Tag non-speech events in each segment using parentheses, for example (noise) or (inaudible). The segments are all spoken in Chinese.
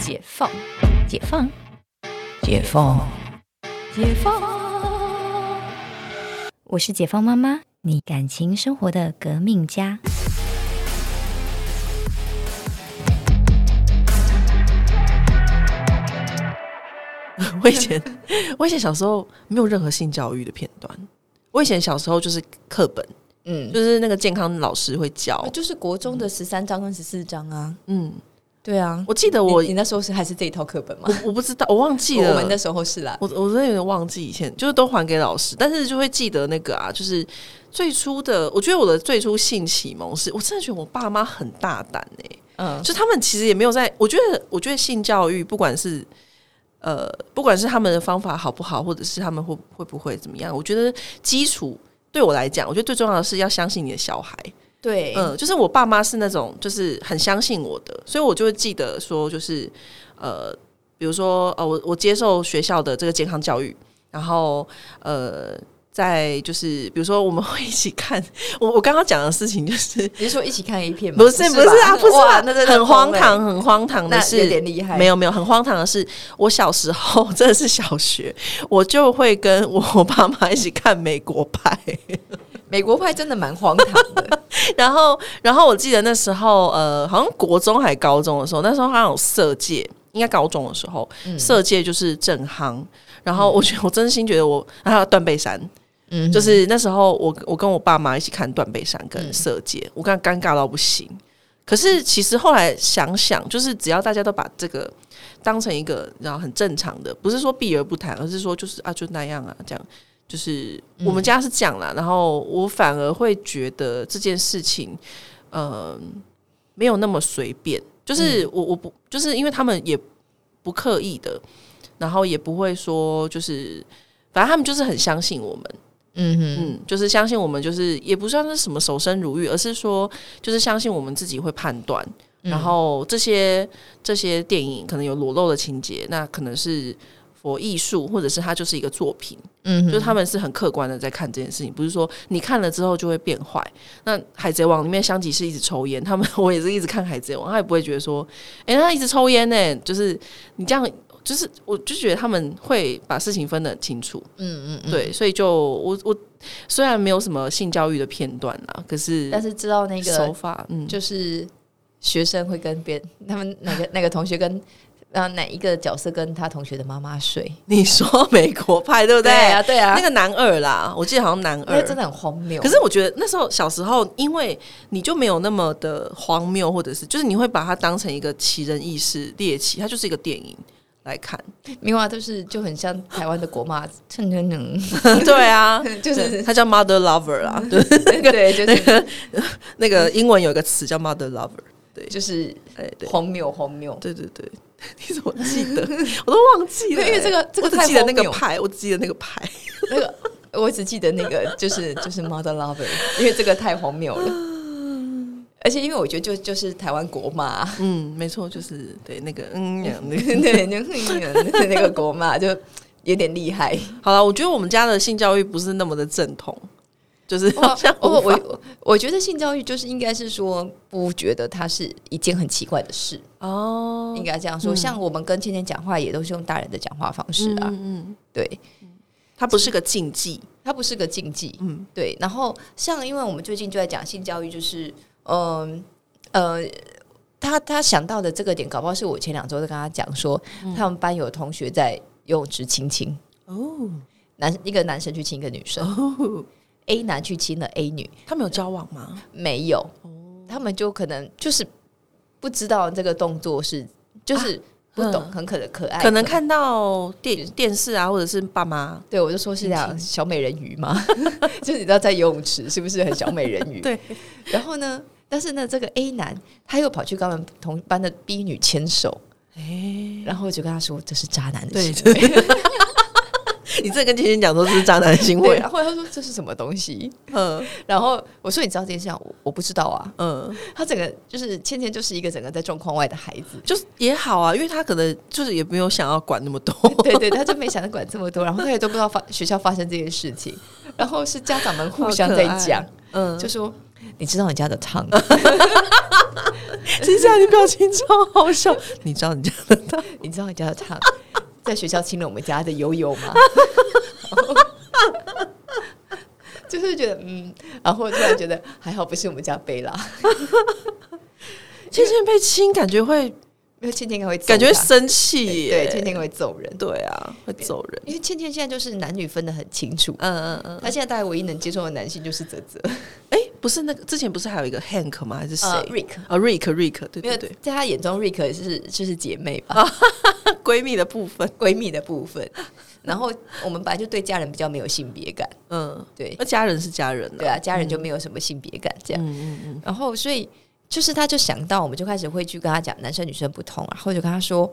解放，解放，解放，解放。我是解放妈妈，你感情生活的革命家。(laughs) 我以前，我以前小时候没有任何性教育的片段。我以前小时候就是课本，嗯，就是那个健康老师会教。就是国中的十三章跟十四章啊。嗯，对啊，我记得我你你那时候是还是这一套课本吗？我我不知道，我忘记了。我们那时候是啦，我我真的有点忘记以前，就是都还给老师，但是就会记得那个啊，就是最初的，我觉得我的最初性启蒙是，我真的觉得我爸妈很大胆哎、嗯，就他们其实也没有在，我觉得，我觉得性教育不管是呃，不管是他们的方法好不好，或者是他们会会不会怎么样，我觉得基础对我来讲，我觉得最重要的是要相信你的小孩。对，嗯，就是我爸妈是那种就是很相信我的，所以我就会记得说，就是呃，比如说呃，我我接受学校的这个健康教育，然后呃。在就是，比如说，我们 (laughs) 会一起看我我刚刚讲的事情，就是你是说一起看 A 片吗？不是不是啊，不是很荒唐，很荒唐的那是有点厉害没有没有，很荒唐的是，我小时候 (laughs) 真的是小学，我就会跟我爸妈一起看美国派，美国派真的蛮荒唐的。(laughs) 然后然后我记得那时候呃，好像国中还高中的时候，那时候好像有色戒，应该高中的时候，嗯色戒就是正夯。然后我觉得我真心觉得我还有 (laughs) 断背山，嗯，就是那时候我我跟我爸妈一起看断背山跟嗯色戒，我刚尴尬到不行。可是其实后来想想，就是只要大家都把这个当成一个然后很正常的，不是说避而不谈，而是说就是啊就那样啊这样，就是我们家是这样啦。然后我反而会觉得这件事情，呃，没有那么随便。就是我我不就是因为他们也不刻意的，然后也不会说就是，反正他们就是很相信我们。嗯，嗯，就是相信我们，就是也不算是什么守身如玉，而是说就是相信我们自己会判断。然后这些这些电影可能有裸露的情节，那可能是佛艺术，或者是它就是一个作品，嗯，就是他们是很客观的在看这件事情，不是说你看了之后就会变坏。那《海贼王》里面香吉士一直抽烟，他们我也是一直看《海贼王》，他也不会觉得说，诶，他一直抽烟呢，就是你这样。就是，我就觉得他们会把事情分得很清楚，嗯嗯嗯，对，所以就我我虽然没有什么性教育的片段啦，可是但是知道那个手法，嗯，就是学生会跟别人，他们哪个哪个同学跟。啊，哪一个角色跟他同学的妈妈睡？(laughs) 你说美国派对不对？对啊，对啊，那个男二啦，我记得好像男二那真的很荒谬。可是我觉得那时候小时候，因为你就没有那么的荒谬，或者是就是你会把它当成一个奇人异事猎奇，它就是一个电影来看。明华就是就很像台湾的国骂，蹭蹭能，(laughs) 对啊，(laughs) 就是他叫 mother lover 啦，对，对，就是那个英文有一个词叫 mother lover，对，就是哎对荒谬荒谬。对对对。(laughs) 你怎么记得？我都忘记了、(laughs) 因为这个这个太我只记得那个牌，我只记得那个牌。那个我只记得那个 (laughs) 就是就是 Mother Lover，因为这个太荒谬了。而且因为我觉得就就是台湾国骂，嗯，没错，就是对那个嗯，那个对，就那个国骂就有点厉害。好了，我觉得我们家的性教育不是那么的正统，就是我我我我觉得性教育就是应该是说不觉得它是一件很奇怪的事，哦应该这样说。像我们跟倩倩讲话也都是用大人的讲话方式啊，嗯嗯，对，它不是个禁忌，它不是个禁忌，嗯对。然后像因为我们最近就在讲性教育，就是嗯呃。他他想到的这个点，搞不好是我前两周在跟他讲说，他们班有同学在游泳池亲亲，哦男一个男生去亲一个女生、哦，a 男去亲了 A 女，他们有交往吗？没有，他们就可能就是不知道这个动作是，就是不懂，嗯。很可能可爱，可能看到电电视啊，或者是爸妈，对我就说是这样小美人鱼嘛，(laughs) 就是你知道在游泳池是不是很小美人鱼？对，然后呢，但是呢，这个 A 男他又跑去跟我们同班的 B 女牵手，哎，然后我就跟他说这是渣男的对行为。(laughs) 你这跟芊芊讲说是渣男行对，为，然后他说这是什么东西？嗯。然后我说你知道这件事情？我我不知道啊。嗯，他整个就是芊芊就是一个整个在状况外的孩子，就是也好啊，因为他可能就是也没有想要管那么多，(laughs) 对对，他就没想到管这么多，然后他也都不知道发学校发生这件事情，(laughs) 然后是家长们互相在讲，嗯，就说你知道你家的汤，接下来你表情超好笑，你知道你家的汤，你知道你家的烫，在学校亲了我们家的悠悠吗？(laughs) 就是觉得嗯，然后突然觉得还好不是我们家贝拉，倩倩被亲，感觉会因为倩倩会感觉生气耶，对，倩倩会揍人，对啊，会揍人。因为倩倩现在就是男女分得很清楚，嗯嗯嗯，她现在大概唯一能接受的男性就是泽泽，哎，不是那个之前不是还有一个 Hank 吗？还是谁？呃，Rick，啊，Rick Rick，对对对，在他眼中，Rick 是就是姐妹吧，(laughs) 闺蜜的部分，闺蜜的部分。然后我们本来就对家人比较没有性别感，嗯，对。那家人是家人对啊，家人就没有什么性别感这样。嗯嗯嗯，然后所以就是他就想到，我们就开始会去跟他讲男生女生不同，然后就跟他说，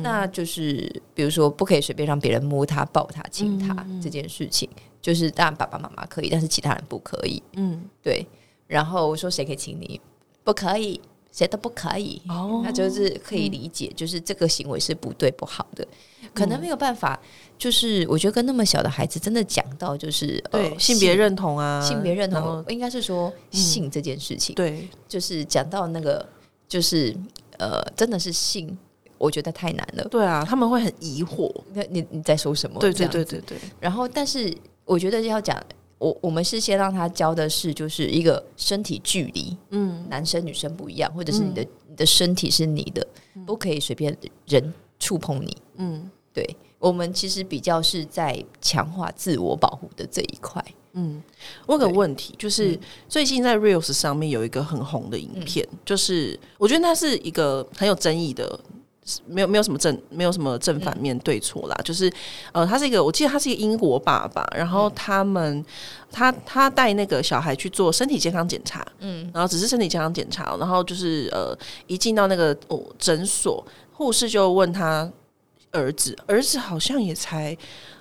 那就是比如说不可以随便让别人摸他、抱他、亲他、这件事情，就是当然爸爸妈妈可以，但是其他人不可以。嗯，对。然后我说谁可以亲你？不可以，谁都不可以。哦他就是可以理解，就是这个行为是不对不好的，可能没有办法。就是我觉得跟那么小的孩子真的讲到，就是对呃性别认同啊，性别认同，应该是说性这件事情。对，就是讲到那个，就是呃，真的是性，我觉得太难了。对啊，他们会很疑惑，那你你在说什么？对对对对对，然后，但是我觉得要讲，我我们是先让他教的是，就是一个身体距离，嗯男生女生不一样，或者是你的、你的身体是你的，不可以随便人触碰你。嗯对我们其实比较是在强化自我保护的这一块。嗯。我有个问题，就是最近在 Reels 上面有一个很红的影片，就是我觉得那是一个很有争议的。没有没有什么正没有什么正反面对错啦，就是呃，他是一个我记得他是一个英国爸爸，然后他们他他带那个小孩去做身体健康检查，嗯，然后只是身体健康检查，然后就是呃一进到那个哦诊所，护士就问他儿子，儿子好像也才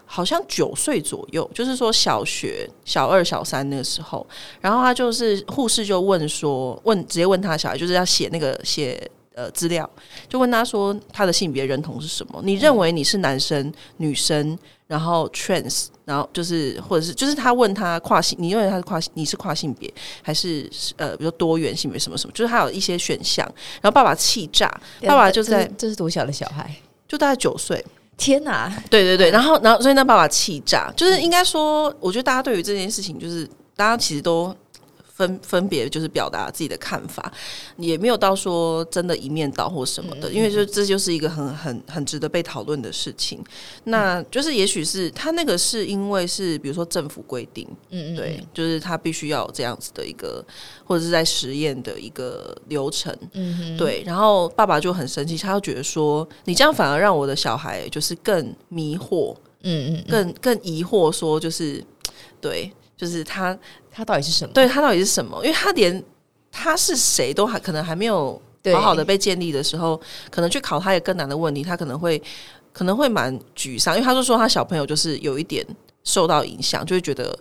好像九岁左右，就是说小学小二、小三那个时候，然后他就是护士就问说，问直接问他小孩，就是要写那个写呃资料，就问他说他的性别认同是什么？你认为你是男生、女生，然后 trans，然后就是或者是就是他问他跨性，你认为他是跨性，你是跨性别还是呃比如说多元性别什么什么？就是他有一些选项，然后爸爸气炸，爸爸就这在这是多小的小孩？就大概九岁。天哪！对对对，然后然后所以那爸爸气炸，就是应该说，我觉得大家对于这件事情，就是大家其实都分分别就是表达自己的看法，也没有到说真的一面倒或什么的，因为就这就是一个很很很值得被讨论的事情。那就是也许是他那个是因为是比如说政府规定，嗯嗯，对，就是他必须要有这样子的一个或者是在实验的一个流程，嗯哼，对，然后爸爸就很生气，他就觉得说，你这样反而让我的小孩就是更迷惑，嗯嗯，更更疑惑，说就是对，就是他他到底是什么？对他到底是什么？因为他连他是谁都还可能还没有好好的被建立的时候，可能去考他也更难的问题，他可能会可能会蛮沮丧，因为他就说他小朋友就是有一点受到影响，就会觉得。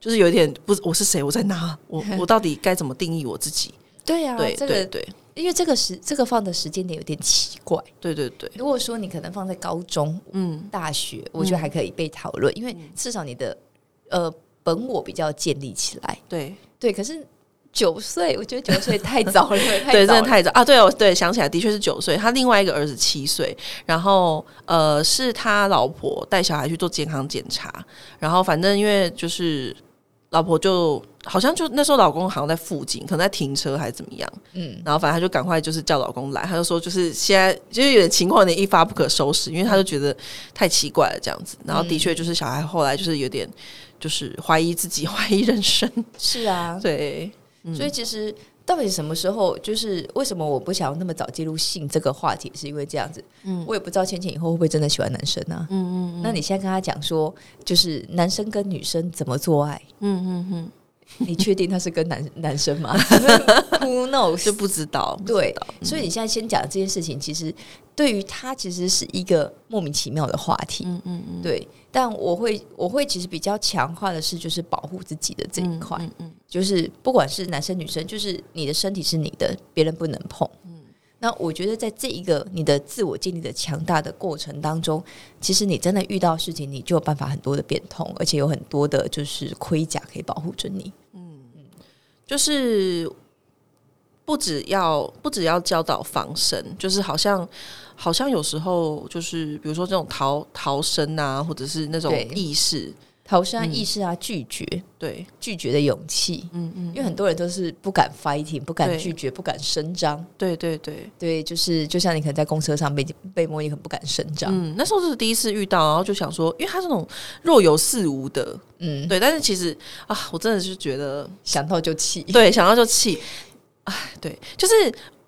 就是有一点不，我是谁？我在哪？我 (laughs) 我到底该怎么定义我自己？对呀、对这个对对因为这个时这个放的时间点有点奇怪。对对对，如果说你可能放在高中、嗯，大学，我觉得还可以被讨论，因为至少你的呃本我比较建立起来。对对，可是九岁，我觉得九岁太早了，(laughs) 对，真的太早啊！对，哦对想起来，的确是九岁。他另外一个儿子七岁，然后呃，是他老婆带小孩去做健康检查，然后反正因为就是老婆就好像就那时候老公好像在附近，可能在停车还是怎么样，嗯，然后反正他就赶快就是叫老公来，他就说就是现在就是有点情况有点一发不可收拾，因为他就觉得太奇怪了这样子。然后的确就是小孩后来就是有点就是怀疑自己，怀疑人生，是啊，(laughs) 对，所以其实到底什么时候，就是为什么我不想要那么早介入性这个话题，是因为这样子，嗯，我也不知道芊芊以后会不会真的喜欢男生啊，嗯嗯。那你现在跟他讲说，就是男生跟女生怎么做爱，嗯嗯嗯，(laughs) 你确定他是跟男男生吗？(laughs) Who knows？(laughs) 就不知道，对道，所以你现在先讲这件事情，其实对于他其实是一个莫名其妙的话题，嗯嗯嗯。对。但我会，我会其实比较强化的是，就是保护自己的这一块，嗯嗯就是不管是男生女生，就是你的身体是你的，别人不能碰。那我觉得在这一个你的自我建立的强大的过程当中，其实你真的遇到事情，你就有办法很多的变通，而且有很多的就是盔甲可以保护着你。嗯就是不只要不只要教导防身，就是好像好像有时候就是比如说这种逃逃生啊，或者是那种意识，逃生啊、意识啊、拒绝、对，拒绝的勇气。嗯嗯，因为很多人都是不敢 fighting，不敢拒绝，不敢声张。对对对，对，就是就像你可能在公车上被被摸，你很不敢声张。嗯，那时候是第一次遇到，然后就想说，因为他这种若有似无的，嗯，对，但是其实啊，我真的是觉得想到就气。对，想到就气。哎，对，就是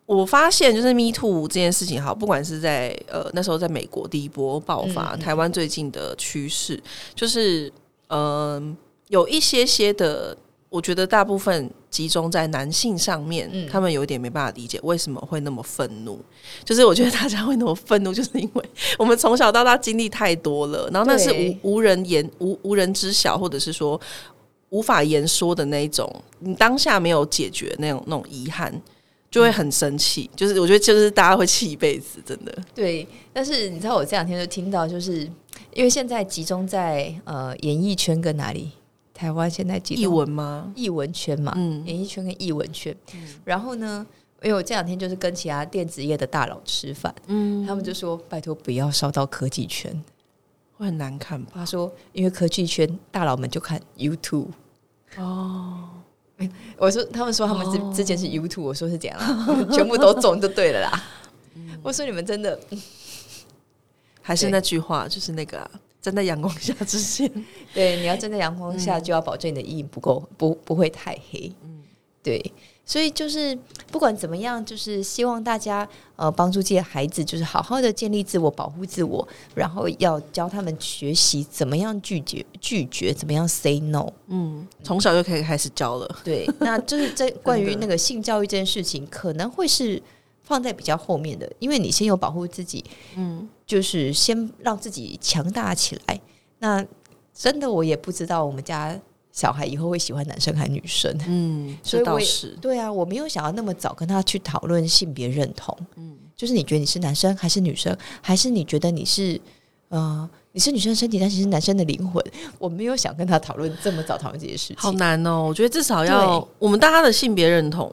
我发现，就是 Me Too 这件事情，好，不管是在呃那时候在美国第一波爆发，嗯嗯台湾最近的趋势，就是嗯、呃有一些些的，我觉得大部分集中在男性上面，嗯。他们有一点没办法理解为什么会那么愤怒。就是我觉得大家会那么愤怒，就是因为我们从小到大经历太多了，然后那是无无人言无无人知晓，或者是说无法言说的那一种，你当下没有解决那种那种遗憾，就会很生气。就是我觉得就是大家会气一辈子，真的。对，但是你知道，我这两天就听到，就是因为现在集中在呃演艺圈跟哪里？台湾现在集中译文吗？艺文圈嘛，嗯演艺圈跟艺文圈。然后呢，因为我这两天就是跟其他电子业的大佬吃饭，嗯，他们就说拜托不要烧到科技圈。会很难看吧？他说，因为科技圈大佬们就看 YouTube。哦，我说，他们说他们之、哦。之前是 YouTube，我说是这样啦，(laughs) 全部都中就对了啦。我说你们真的 (laughs) 还是那句话，就是那个、啊、站在阳光下之前，对，你要站在阳光下，嗯。就要保证你的阴不够不不会太黑。嗯。对，所以就是不管怎么样，就是希望大家呃帮助这些孩子，就是好好的建立自我、保护自我，然后要教他们学习怎么样拒绝拒绝，怎么样 say no。嗯，从小就可以开始教了。对，那就是在关于那个性教育这件事情，可能会是放在比较后面的，因为你先有保护自己，嗯，就是先让自己强大起来。那真的我也不知道我们家小孩以后会喜欢男生还是女生。嗯，(laughs) 所以我也这倒是。对啊，我没有想要那么早跟他去讨论性别认同。嗯，就是你觉得你是男生还是女生，还是你觉得你是呃你是女生的身体，但其实男生的灵魂？我没有想跟他讨论这么早讨论这些事情好。难哦！我觉得至少要我们大家的性别认同，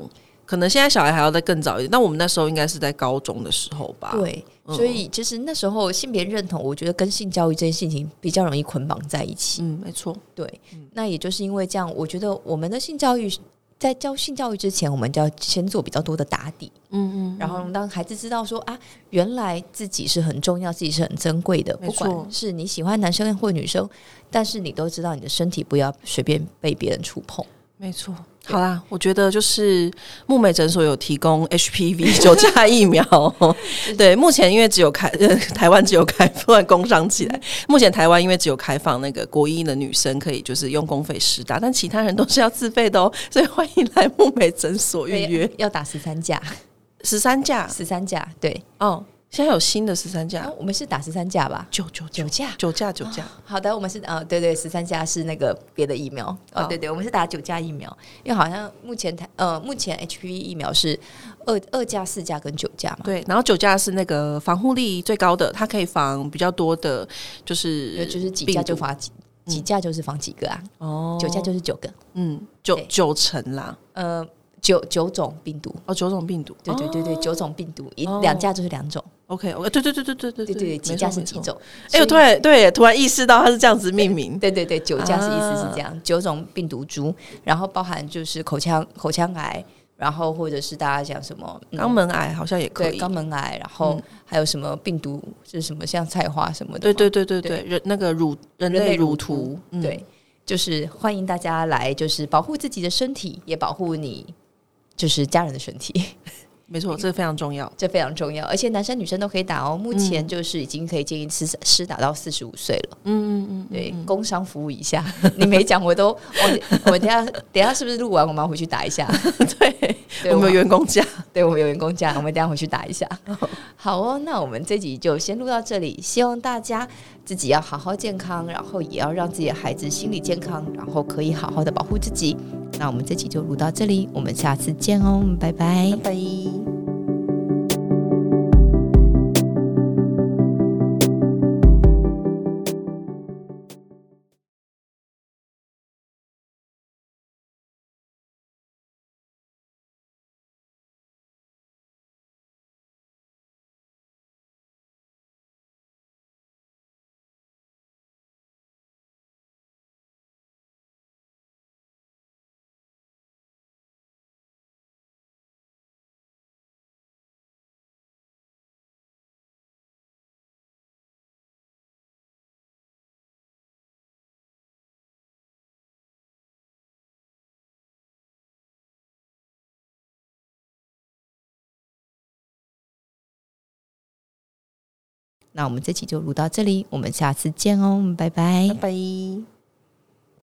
可能现在小孩还要再更早一点，但我们那时候应该是在高中的时候吧？，对，嗯所以其实那时候性别认同，我觉得跟性教育这件事情比较容易捆绑在一起。嗯，没错，对，那也就是因为这样，我觉得我们的性教育在教性教育之前，我们就要先做比较多的打底，嗯嗯，然后让孩子知道说啊，原来自己是很重要，自己是很珍贵的，不管是你喜欢男生或女生，但是你都知道你的身体不要随便被别人触碰。没错。好啦，我觉得就是木美诊所有提供 HPV (laughs) 九价疫苗，(laughs) 对，目前因为只有开，呃，(laughs) 台湾只有开，突然工商起来。目前台湾因为只有开放那个国一的女生可以就是用公费施打，但其他人都是要自费的哦，所以欢迎来木美诊所预约。要打十三价，十三价？十三价，对，哦，现在有新的十三价啊，我们是打十三架吧？九九九。价。九价九价，好的，我们是呃，对对，十三架是那个别的疫苗。哦，好。对对，我们是打九价疫苗，因为好像目前台呃，目前 HPV 疫苗是二二价、四价跟九价嘛，对，然后九价是那个防护力最高的，它可以防比较多的，就是就就是几价就防几几价就是防几个啊，哦。九价就是九个，嗯九九成啦，呃，九九种病毒，哦九种病毒，对对对对，哦。九种病毒，一哦。两价就是两种，OK OK，对对对对对对对对，几没错没错价是几种，哎，我突然对突然意识到它是这样子命名，对对对，九价是意思是啊。这样，九种病毒株，然后包含就是口腔口腔癌，然后或者是大家讲什么嗯肛门癌好像也可以，肛门癌，然后嗯。还有什么病毒是什么像菜花什么的，对对对对对对，人那个乳人人类类乳乳突突，嗯。对，就是欢迎大家来，就是保护自己的身体，也保护你就是家人的身体，(laughs) 没错，这个非常重要。这非常重要。而且男生女生都可以打哦，目前嗯就是已经可以建议施施打到四十五岁了。嗯嗯嗯，对，工商服务一下，(laughs) 你没讲我都，我我等下等下是不是录完我们要回去打一下？(laughs) 对，对我们有员工价，对我们有员工价，我们等下回去打一下。好哦，那我们这集就先录到这里，希望大家自己要好好健康，然后也要让自己的孩子心理健康，然后可以好好的保护自己。那我们这期就录到这里，我们下次见哦，拜拜拜拜。那我们这期就录到这里，我们下次见哦，拜拜拜拜。